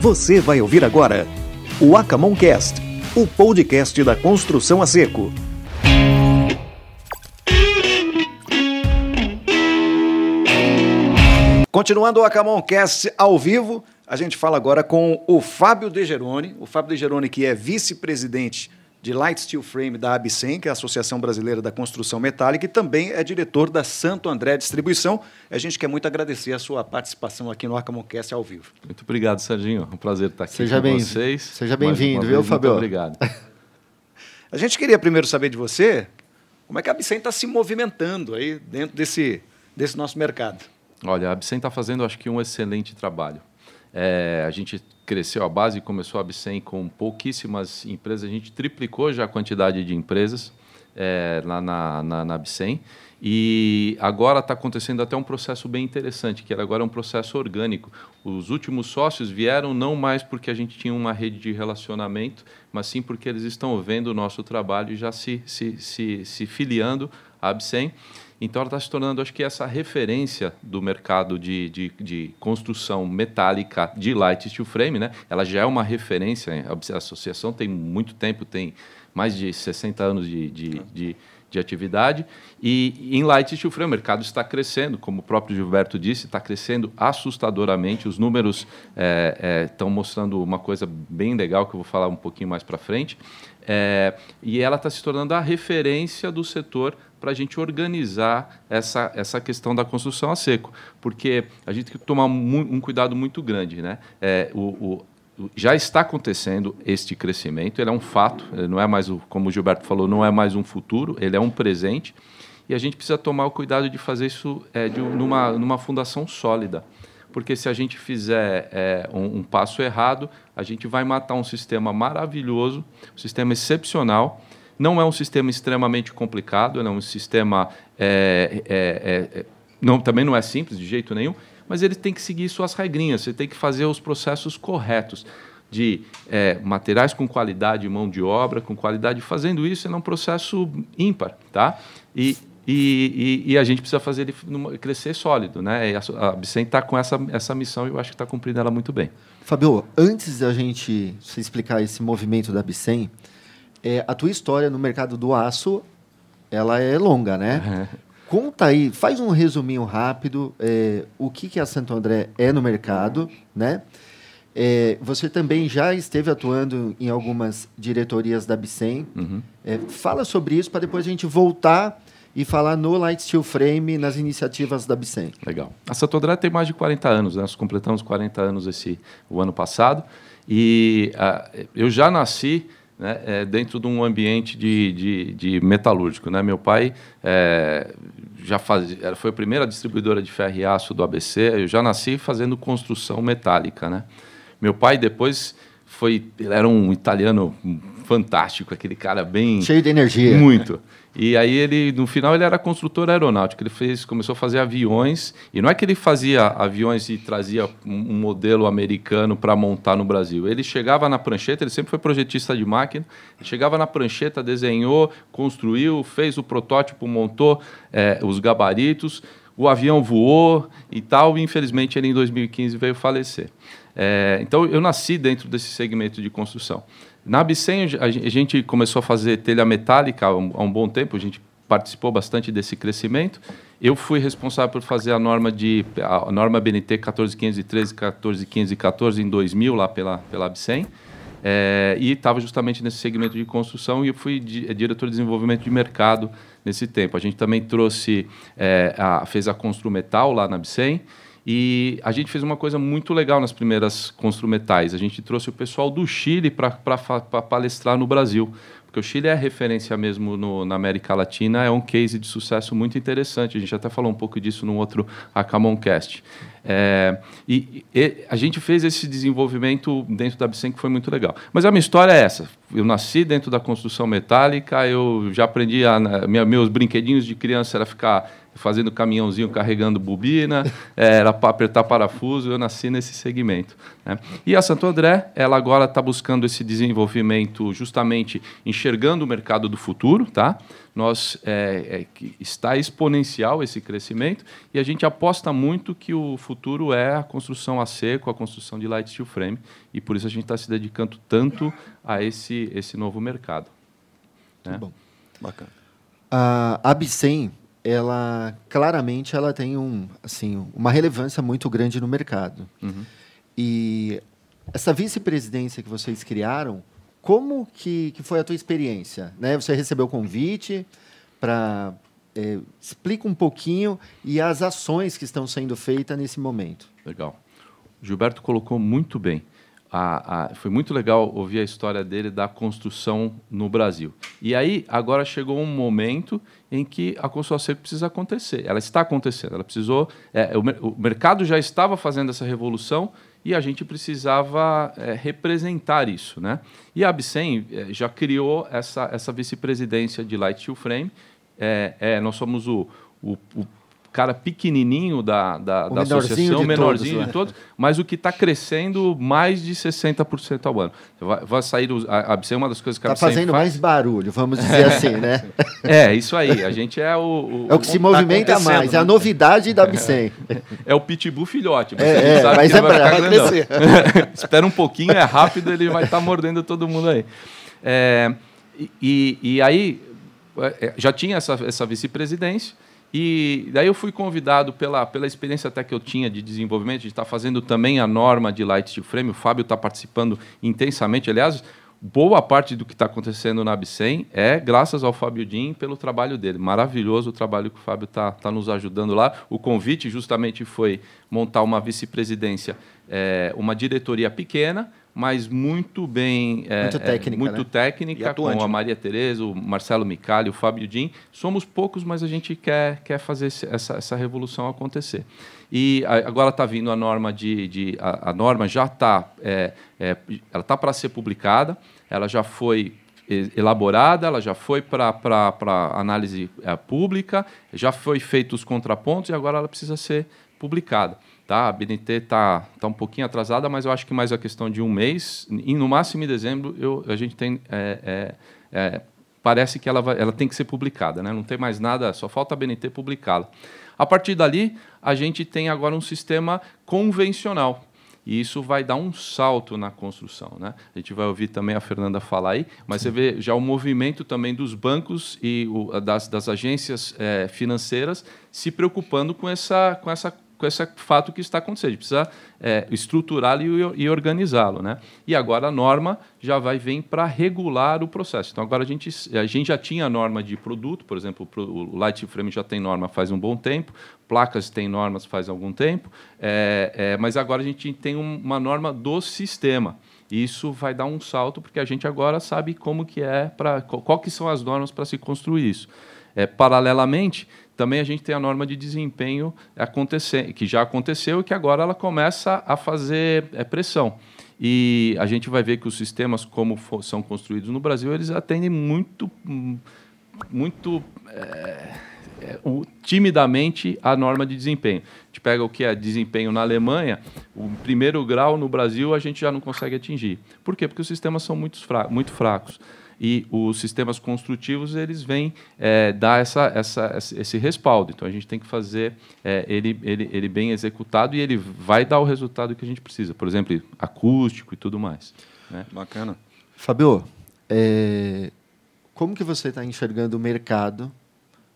Você vai ouvir agora o Acamoncast, o podcast da construção a seco. Continuando o Acamoncast ao vivo, a gente fala agora com o Fábio De Geroni, o Fábio De Geroni que é vice-presidente de Light Steel Frame da ABSEM, que é a Associação Brasileira da Construção Metálica, e também é diretor da Santo André Distribuição. A gente quer muito agradecer a sua participação aqui no Acamoncast ao vivo. Muito obrigado, Serginho. É um prazer estar aqui Seja com bem, vocês. Seja bem-vindo, viu, Fábio? Muito obrigado. a gente queria primeiro saber de você como é que a ABSEM está se movimentando aí dentro desse, desse nosso mercado. Olha, a Absem está fazendo, acho que, um excelente trabalho. É, a gente cresceu a base, começou a Absem com pouquíssimas empresas, a gente triplicou já a quantidade de empresas é, lá na, na, na Absem. E agora está acontecendo até um processo bem interessante, que agora é um processo orgânico. Os últimos sócios vieram não mais porque a gente tinha uma rede de relacionamento, mas sim porque eles estão vendo o nosso trabalho e já se, se, se, se filiando à Absem. Então, ela está se tornando, acho que, essa referência do mercado de, de, de, construção metálica de light steel frame. Né? Ela já é uma referência, a associação tem muito tempo, tem mais de 60 anos de, de, de, de atividade. E em light steel frame, o mercado está crescendo, como o próprio Gilberto disse, está crescendo assustadoramente. Os números estão é, é, mostrando uma coisa bem legal, que eu vou falar um pouquinho mais para frente. É, e ela está se tornando a referência do setor para a gente organizar essa, essa questão da construção a seco, porque a gente tem que tomar um, cuidado muito grande. Né? É, o, o, já está acontecendo este crescimento, ele é um fato, não é mais, o, como o Gilberto falou, não é mais um futuro, ele é um presente, e a gente precisa tomar o cuidado de fazer isso é, de, numa, numa fundação sólida porque se a gente fizer é, um, um, passo errado, a gente vai matar um sistema maravilhoso, um sistema excepcional, não é um sistema extremamente complicado, é um sistema é, é, é, não, também não é simples de jeito nenhum, mas ele tem que seguir suas regrinhas, você tem que fazer os processos corretos de é, materiais com qualidade, mão de obra com qualidade. Fazendo isso, é um processo ímpar, tá? E, e, e, e, a gente precisa fazer ele crescer sólido, né? E a, a Bicem está com essa, essa missão e eu acho que está cumprindo ela muito bem. Fabio, antes da gente explicar esse movimento da Bicem, é, a tua história no mercado do aço, ela é longa, né? É. Conta aí, faz um resuminho rápido, é, o que, que a Santo André é no mercado, né? É, você também já esteve atuando em algumas diretorias da Bicem. Uhum. É, fala sobre isso para depois a gente voltar e falar no Light Steel Frame, nas iniciativas da Bicem. Legal. A Santo André tem mais de 40 anos, né? nós completamos 40 anos esse, o ano passado. E eu já nasci né, é, dentro de um ambiente de, de, de metalúrgico. Né? Meu pai é, já fazia, foi a primeira distribuidora de ferro e aço do ABC, eu já nasci fazendo construção metálica. Né? Meu pai depois foi, ele era um italiano fantástico, aquele cara bem... Cheio de energia. Muito. E aí ele, no final, ele era construtor aeronáutico. Ele fez, começou a fazer aviões. E não é que ele fazia aviões e trazia um modelo americano para montar no Brasil. Ele chegava na prancheta, ele sempre foi projetista de máquina. Ele chegava na prancheta, desenhou, construiu, fez o protótipo, montou é, os gabaritos. O avião voou e tal. E infelizmente ele em 2015 veio falecer. É, então eu nasci dentro desse segmento de construção. Na Bicem, a gente começou a fazer telha metálica há um, bom tempo, a gente participou bastante desse crescimento. Eu fui responsável por fazer a norma de a norma BNT 14513, 14514 em 2000 lá pela pela Abcem. É, e estava justamente nesse segmento de construção e eu fui di, diretor de desenvolvimento de mercado nesse tempo. A gente também trouxe, é, a, fez a Construmetal lá na Abcem e a gente fez uma coisa muito legal nas primeiras Construmetais. A gente trouxe o pessoal do Chile para palestrar no Brasil. Porque o Chile é referência mesmo no, na América Latina, é um case de sucesso muito interessante. A gente até falou um pouco disso no outro Acamoncast. É, e, e, a gente fez esse desenvolvimento dentro da Bicen que foi muito legal. Mas a minha história é essa. Eu nasci dentro da construção metálica, eu já aprendi, a, minha, meus brinquedinhos de criança era ficar fazendo caminhãozinho carregando bobina, era para apertar parafuso, eu nasci nesse segmento. Né? E a Santo André, ela agora está buscando esse desenvolvimento justamente enxergando o mercado do futuro, tá? Nós é, é, está exponencial esse crescimento e a gente aposta muito que o futuro é a construção a seco, a construção de light steel frame e por isso a gente está se dedicando tanto a esse esse novo mercado. Né? Bom, bacana. A Abcem, ela claramente ela tem um assim uma relevância muito grande no mercado. Uhum. E essa vice-presidência que vocês criaram como que, que foi a tua experiência? Né? Você recebeu o convite para... É, explica um pouquinho e as ações que estão sendo feitas nesse momento. Legal. Gilberto colocou muito bem. A, a, foi muito legal ouvir a história dele da construção no Brasil. E aí, agora chegou um momento em que a construção seco precisa acontecer. Ela está acontecendo. Ela precisou. É, o, o, mercado já estava fazendo essa revolução e a gente precisava é, representar isso. Né? E a Abcem é, já criou essa, essa vice-presidência de Light Steel Frame. É, é, nós somos o, o, o cara pequenininho da, da, da associação, menorzinho todos, de todos, mas o que está crescendo mais de 60% ao ano. Vai, vai sair a Abcem é uma das coisas que a Está fazendo faz. mais barulho, vamos dizer assim, né? É, isso aí. A gente é o... o é o que se movimenta tá mais, é a novidade da Abcem. É, é, o pitbull filhote, mas é, é mas é vai, vai crescer. Espera um pouquinho, é rápido, ele vai estar tá mordendo todo mundo aí. É, e, e aí, é, já tinha essa, essa vice-presidência, e daí eu fui convidado pela, pela experiência até que eu tinha de desenvolvimento, de estar fazendo também a norma de Light Steel Frame. O Fábio está participando intensamente. Aliás, boa parte do que está acontecendo na Abcem é graças ao Fábio Din pelo trabalho dele. Maravilhoso o trabalho que o Fábio está tá nos ajudando lá. O convite justamente foi montar uma vice-presidência, é, uma diretoria pequena, mas muito bem é, muito é, técnica, muito né? técnica com a né? Maria Tereza, o Marcelo Micali, o Fábio Din. Somos poucos, mas a gente quer, quer fazer essa, essa revolução acontecer. E agora está vindo a norma de, de a, a norma já está é, é, ela está para ser publicada, ela já foi elaborada, ela já foi para análise é, pública, já foi feitos os contrapontos e agora ela precisa ser publicada. Tá? A BNT está tá um pouquinho atrasada, mas eu acho que mais a questão de um mês, e no máximo em dezembro, eu, a gente tem. É, é, é, parece que ela, vai, ela tem que ser publicada, né? não tem mais nada, só falta a BNT publicá-la. A partir dali, a gente tem agora um sistema convencional. E isso vai dar um salto na construção. Né? A gente vai ouvir também a Fernanda falar aí, mas você vê já o movimento também dos bancos e o, das, das agências é, financeiras se preocupando com essa, com essa com esse fato que está acontecendo. A gente precisa é, estruturá-lo e, e organizá-lo. Né? E agora a norma já vai vir para regular o processo. Então, agora a gente, a gente já tinha a norma de produto, por exemplo, o Light Frame já tem norma faz um bom tempo, placas têm normas faz algum tempo, é, é, mas agora a gente tem uma norma do sistema. Isso vai dar um salto, porque a gente agora sabe como que é, para qual que são as normas para se construir isso. É, paralelamente, também a gente tem a norma de desempenho acontecer, que já aconteceu e que agora ela começa a fazer é, pressão. E a gente vai ver que os sistemas, como for, são construídos no Brasil, eles atendem muito, muito é, é, timidamente a norma de desempenho. A gente pega o que é desempenho na Alemanha, o primeiro grau no Brasil a gente já não consegue atingir. Por quê? Porque os sistemas são muito, fra muito fracos e os sistemas construtivos eles vêm é, dar essa, essa, esse respaldo. Então a gente tem que fazer é, ele, ele, ele bem executado e ele vai dar o resultado que a gente precisa. Por exemplo, acústico e tudo mais. Né? Bacana. Fabio, é, como que você está enxergando o mercado?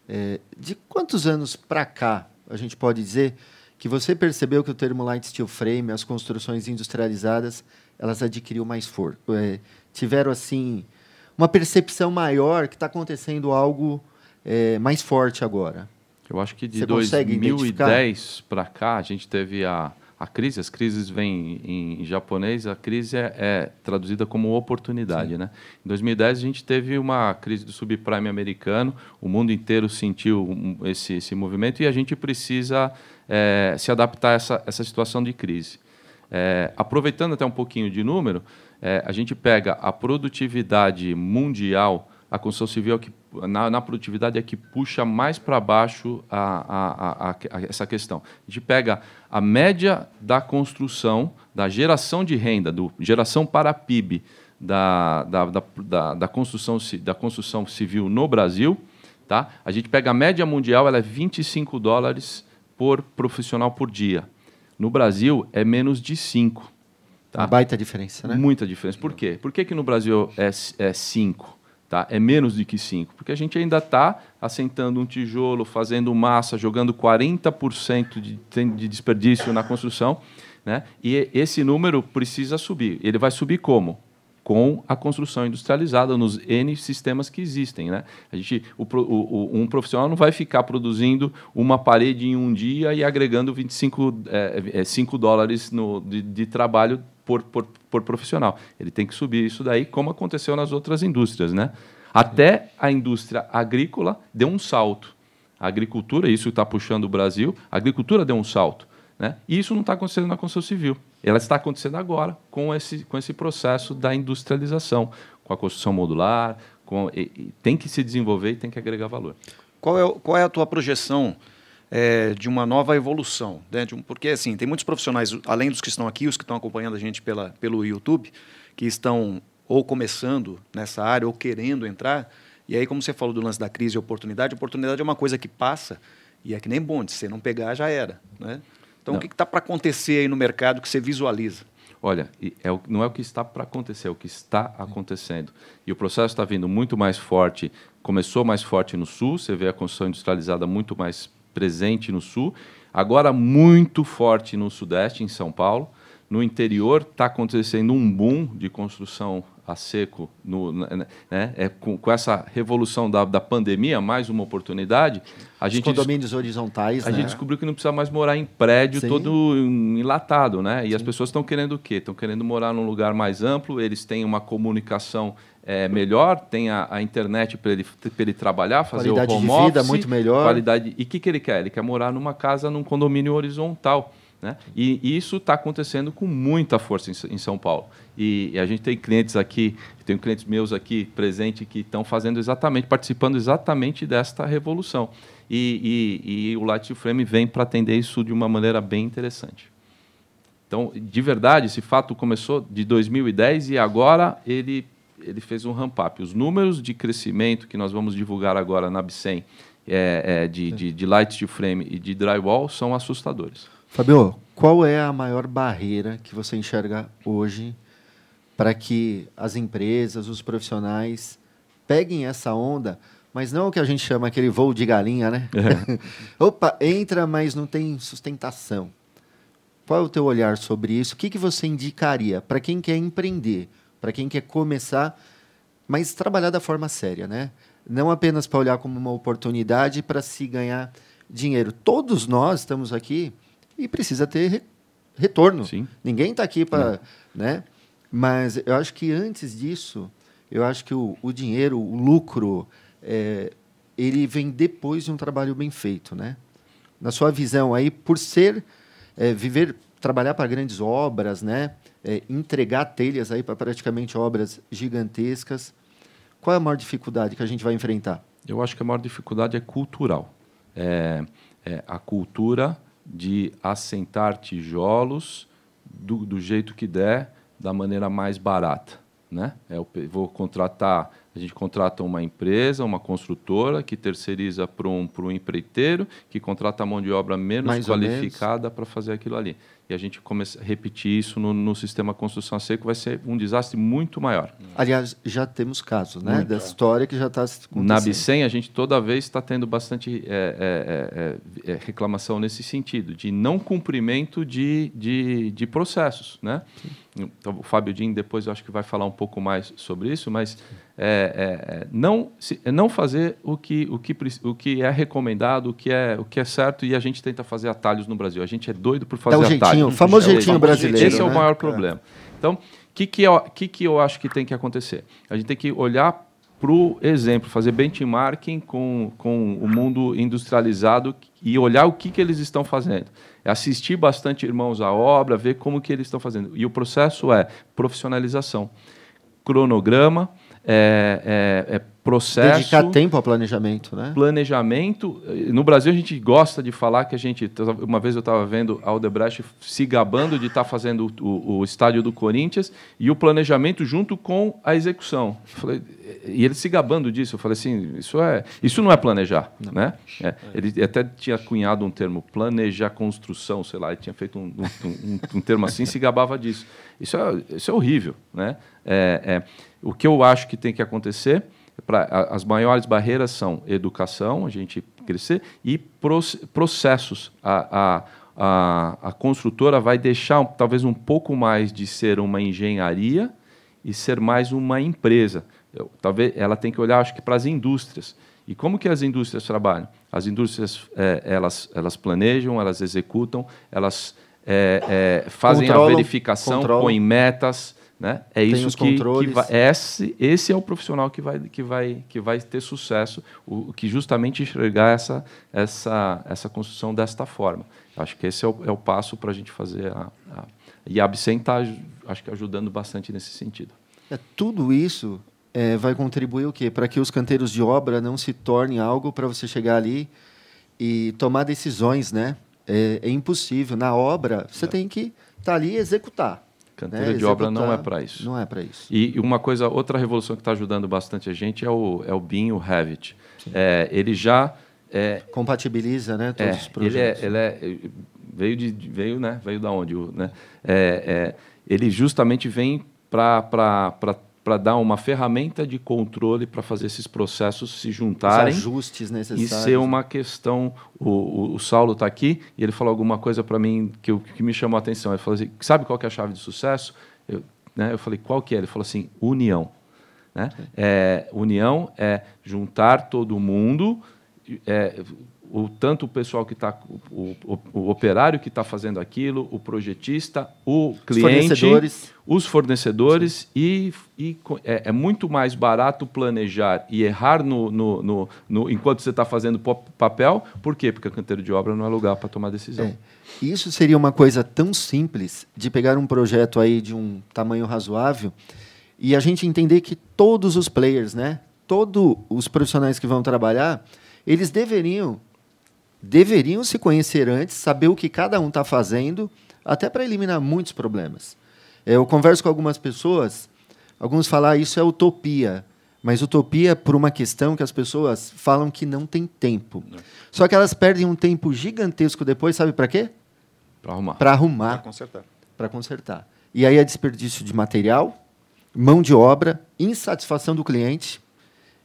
É, de quantos anos para cá a gente pode dizer que você percebeu que o termo light steel frame, as construções industrializadas, elas adquiriram mais força, é, tiveram assim uma percepção maior que está acontecendo algo é, mais forte agora? Eu acho que de Você 2010 para cá, a gente teve a, a crise, as crises vêm em, japonês, a crise é, é traduzida como oportunidade. Né? Em 2010, a gente teve uma crise do subprime americano, o mundo inteiro sentiu esse, esse movimento e a gente precisa é, se adaptar a essa, essa situação de crise. É, aproveitando até um pouquinho de número, é, a gente pega a produtividade mundial a construção civil é que, na, na, produtividade é que puxa mais para baixo a, a, a, essa questão. A gente pega a média da construção, da geração de renda, do geração para PIB da, da, da, da, construção, da construção civil no Brasil, tá? a gente pega a média mundial, ela é 25 dólares por profissional por dia. No Brasil, é menos de 5. Tá? Uma baita diferença, né? Muita diferença. Por quê? Por que, que no Brasil é 5? Tá? É menos do que 5, porque a gente ainda está assentando um tijolo, fazendo massa, jogando 40% de, de desperdício na construção, né? e esse número precisa subir. Ele vai subir como? com a construção industrializada nos N sistemas que existem. Né? A gente, o, o, um profissional não vai ficar produzindo uma parede em um dia e agregando 25, é, é, 5 dólares no, de, de trabalho por, por, por, profissional. Ele tem que subir isso daí, como aconteceu nas outras indústrias. Né? Até a indústria agrícola deu um salto. A agricultura, isso está puxando o Brasil, a agricultura deu um salto. Né? E isso não está acontecendo na construção civil. Ela está acontecendo agora com esse, com esse processo da industrialização, com a construção modular, com, e, e tem que se desenvolver e tem que agregar valor. Qual é, qual é a tua projeção é, de uma nova evolução? Né? Um, porque, assim, tem muitos profissionais, além dos que estão aqui, os que estão acompanhando a gente pela, pelo YouTube, que estão ou começando nessa área ou querendo entrar. E aí, como você falou do lance da crise e oportunidade, oportunidade é uma coisa que passa e é que nem bonde, se não pegar, já era. Né? Então, não. o que está para acontecer aí no mercado que você visualiza? Olha, é o, não é o que está para acontecer, é o que está acontecendo. E o processo está vindo muito mais forte, começou mais forte no Sul, você vê a construção industrializada muito mais presente no Sul, agora muito forte no Sudeste, em São Paulo. No interior está acontecendo um boom de construção a seco, no, né, né, é, com, com, essa revolução da, da pandemia, mais uma oportunidade. A Os gente condomínios horizontais. A né? gente descobriu que não precisa mais morar em prédio Sim. todo enlatado, né? E Sim. as pessoas estão querendo o quê? Estão querendo morar num lugar mais amplo, eles têm uma comunicação é, melhor, tem a, a internet para ele, ele trabalhar, fazer qualidade o home de vida office, muito melhor. Qualidade. E o que, que ele quer? Ele quer morar numa casa, num condomínio horizontal. Né? E, e isso está acontecendo com muita força em, em São Paulo. E, e, a gente tem clientes aqui, tem clientes meus aqui presentes que estão fazendo exatamente, participando exatamente desta revolução. E, e, o Light Frame vem para atender isso de uma maneira bem interessante. Então, de verdade, esse fato começou de 2010 e agora ele, ele fez um ramp-up. Os números de crescimento que nós vamos divulgar agora na Bicem é, é, de, de, de Light Steel Frame e de Drywall são assustadores. Fabio, qual é a maior barreira que você enxerga hoje para que as empresas, os profissionais peguem essa onda, mas não o que a gente chama aquele voo de galinha, né? É. Opa, entra, mas não tem sustentação. Qual é o teu olhar sobre isso? O que, que você indicaria para quem quer empreender, para quem quer começar, mas trabalhar da forma séria, né? Não apenas para olhar como uma oportunidade para se ganhar dinheiro. Todos nós estamos aqui e precisa ter re retorno. Sim. Ninguém está aqui para. Né? Mas eu acho que antes disso, eu acho que o, o dinheiro, o lucro, é, ele vem depois de um trabalho bem feito. Né? Na sua visão aí, por ser. É, viver, trabalhar para grandes obras, né? É, entregar telhas aí para praticamente obras gigantescas. Qual é a maior dificuldade que a gente vai enfrentar? Eu acho que a maior dificuldade é cultural. É, é a cultura de assentar tijolos do, do jeito que der, da maneira mais barata. Né? É, vou contratar, a gente contrata uma empresa, uma construtora que terceiriza para um, um empreiteiro, que contrata a mão de obra menos mais qualificada para fazer aquilo ali e a gente começa a repetir isso no, no sistema construção a seco, vai ser um desastre muito maior. Aliás, já temos casos, né? Muito. Da história que já está acontecendo. Na Bicem, a gente toda vez está tendo bastante é, é, é, reclamação nesse sentido, de não cumprimento de, de, de processos, né? Então, o Fábio Din depois eu acho que vai falar um pouco mais sobre isso, mas é, é, não, se, não fazer o que, o, que, o que é recomendado, o que é, o que é certo, e a gente tenta fazer atalhos no Brasil. A gente é doido por fazer Dá um atalhos. Jeitinho, famoso é jeitinho brasileiro. Esse é o né? maior problema. Então, o que, que, eu, que, que eu acho que tem que acontecer? A gente tem que olhar para o exemplo, fazer benchmarking com, com o mundo industrializado e olhar o que, que eles estão fazendo. É assistir bastante irmãos à obra, ver como que eles estão fazendo. E o processo é profissionalização, cronograma, é, é, é processo. Dedicar tempo ao planejamento, né? Planejamento. No Brasil, a gente gosta de falar que a gente. Uma vez eu estava vendo a Aldebrecht se gabando de estar tá fazendo o, o, estádio do Corinthians e o planejamento junto com a execução. Falei, e ele se gabando disso. Eu falei assim: isso, é, isso não é planejar. Não. Né? É, ele até tinha cunhado um termo, planejar construção, sei lá, ele tinha feito um, um, um, um termo assim se gabava disso. Isso é, isso é horrível. Né? É, é, o que eu acho que tem que acontecer pra, as maiores barreiras são educação, a gente crescer, e processos. A, a, a, a construtora vai deixar talvez um pouco mais de ser uma engenharia e ser mais uma empresa. Eu, talvez ela tem que olhar, acho que, para as indústrias. E como que as indústrias trabalham? As indústrias é, elas, elas planejam, elas executam, elas é, é, fazem controlam, a verificação, controlam. põem metas, né? É isso que, que vai, esse, esse é o profissional que vai, que vai, que vai ter sucesso, o, que justamente enxergar essa, essa, essa construção desta forma. Acho que esse é o, é o passo para a gente fazer. A, a, e a está, acho que, ajudando bastante nesse sentido. É, tudo isso é, vai contribuir o quê? Para que os canteiros de obra não se tornem algo para você chegar ali e tomar decisões, né? É, é impossível. Na obra, você é. tem que estar tá ali e executar. Canteira né? de obra não é para isso. Não é para isso. E uma coisa, outra revolução que está ajudando bastante a gente é o, é o BIM, o Revit. É, ele já é, compatibiliza, né, todos é, os projetos. Ele, é, ele é, veio de veio, né, veio da onde, né? É, é, ele justamente vem para para dar uma ferramenta de controle para fazer esses processos se juntarem. Os ajustes necessários. E ser uma questão. O, o, o Saulo está aqui e ele falou alguma coisa para mim que, que me chamou a atenção. Ele falou assim: sabe qual é a chave de sucesso? Eu, né, eu falei: qual que é? Ele falou assim: união. Né? É, união é juntar todo mundo. É, o, tanto o pessoal que está, o, o, o, operário que está fazendo aquilo, o projetista, o cliente, os fornecedores, os fornecedores e, e é, é, muito mais barato planejar e errar no, no, no, no enquanto você está fazendo papel. Por quê? Porque o canteiro de obra não é lugar para tomar decisão. É. Isso seria uma coisa tão simples de pegar um projeto aí de um tamanho razoável e a gente entender que todos os players, né, todos os profissionais que vão trabalhar, eles deveriam deveriam se conhecer antes, saber o que cada um está fazendo, até para eliminar muitos problemas. É, eu converso com algumas pessoas, alguns falam ah, isso é utopia, mas utopia é por uma questão que as pessoas falam que não tem tempo. Não. Só que elas perdem um tempo gigantesco depois, sabe para quê? Para arrumar. Para arrumar. Para consertar. Para consertar. E aí é desperdício de material, mão de obra, insatisfação do cliente.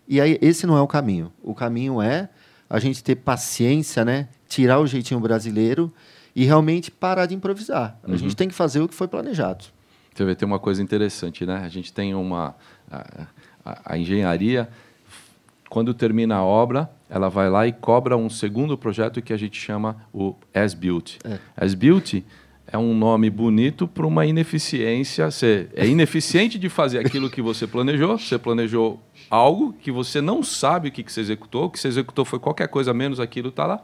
E aí esse não é o caminho. O caminho é a gente ter paciência, né? Tirar o jeitinho brasileiro e realmente parar de improvisar. A uhum. gente tem que fazer o que foi planejado. Você vê, tem uma coisa interessante, né? A gente tem uma... A, a, a engenharia, quando termina a obra, ela vai lá e cobra um segundo projeto que a gente chama o as-built. É. As-built é um nome bonito para uma ineficiência. Você é ineficiente de fazer aquilo que você planejou. Você planejou algo que você não sabe o que, que você executou. O que você executou foi qualquer coisa menos aquilo está lá.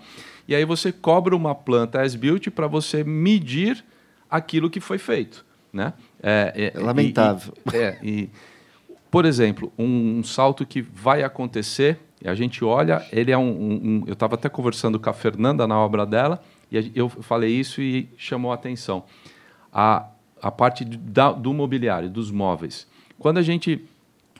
E aí você cobra uma planta as-built para você medir aquilo que foi feito. Né? É, é, é lamentável. E, é, e, por exemplo, um, um, salto que vai acontecer, e a gente olha, ele é um. um, um eu estava até conversando com a Fernanda na obra dela, e eu falei isso e chamou a atenção. A, a parte da, do mobiliário, dos móveis. Quando a gente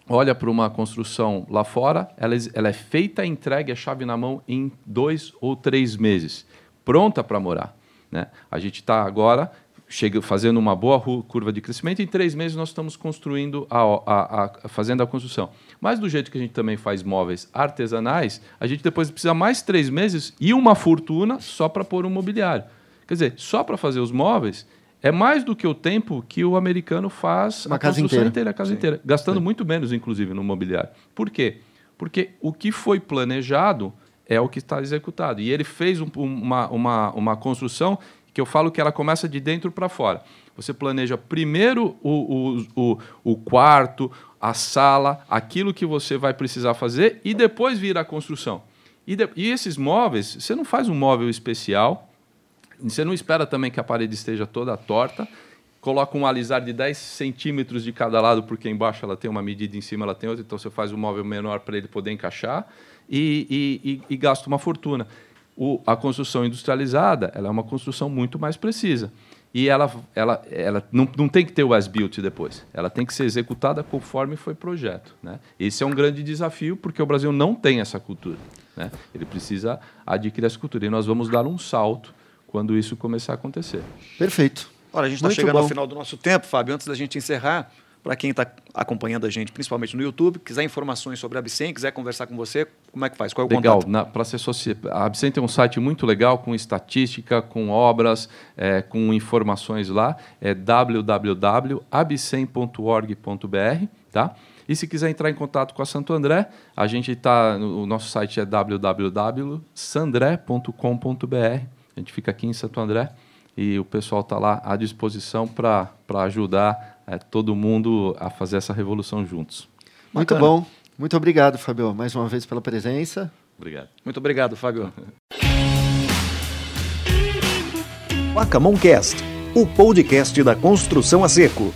olha para uma construção lá fora, ela, ela é feita, entregue a chave na mão em dois ou três meses, pronta para morar. Né? A gente está agora chega, fazendo uma boa curva de crescimento, em três meses nós estamos construindo, a, a, a, fazendo a construção. Mas do jeito que a gente também faz móveis artesanais, a gente depois precisa mais três meses e uma fortuna só para pôr um mobiliário. Quer dizer, só para fazer os móveis é mais do que o tempo que o americano faz uma a casa construção inteira, inteira a casa Sim. inteira, gastando Sim. muito menos, inclusive, no mobiliário. Por quê? Porque o que foi planejado é o que está executado. E ele fez um, uma, uma, uma construção que eu falo que ela começa de dentro para fora. Você planeja primeiro o, o, o, o quarto, a sala, aquilo que você vai precisar fazer e depois vir a construção. E, de, e esses móveis, você não faz um móvel especial, você não espera também que a parede esteja toda torta. coloca um alisar de 10 centímetros de cada lado, porque embaixo ela tem uma medida, em cima ela tem outra, então você faz um móvel menor para ele poder encaixar e, e, e, e gasta uma fortuna. O, a construção industrializada ela é uma construção muito mais precisa. E ela, ela, ela não, não tem que ter o as-built depois. Ela tem que ser executada conforme foi projeto. Né? Esse é um grande desafio, porque o Brasil não tem essa cultura. Né? Ele precisa adquirir essa cultura. E nós vamos dar um salto quando isso começar a acontecer. Perfeito. Olha, a gente está chegando bom. ao final do nosso tempo, Fábio. Antes da gente encerrar, para quem está acompanhando a gente, principalmente no YouTube, quiser informações sobre a Abcem, quiser conversar com você, como é que faz? Qual é o legal. contato? Para ser soci... A Abcem tem um site muito legal com estatística, com obras, é, com informações lá. É www.abcem.org.br, tá? E se quiser entrar em contato com a Santo André, a gente está, o nosso site é www.sandré.com.br. A gente fica aqui em Santo André e o pessoal está lá à disposição para ajudar é, todo mundo a fazer essa revolução juntos. Muito Bacana. bom. Muito obrigado, Fabio, mais uma vez pela presença. Obrigado. Muito obrigado, Fábio. Cast, o podcast da construção a seco.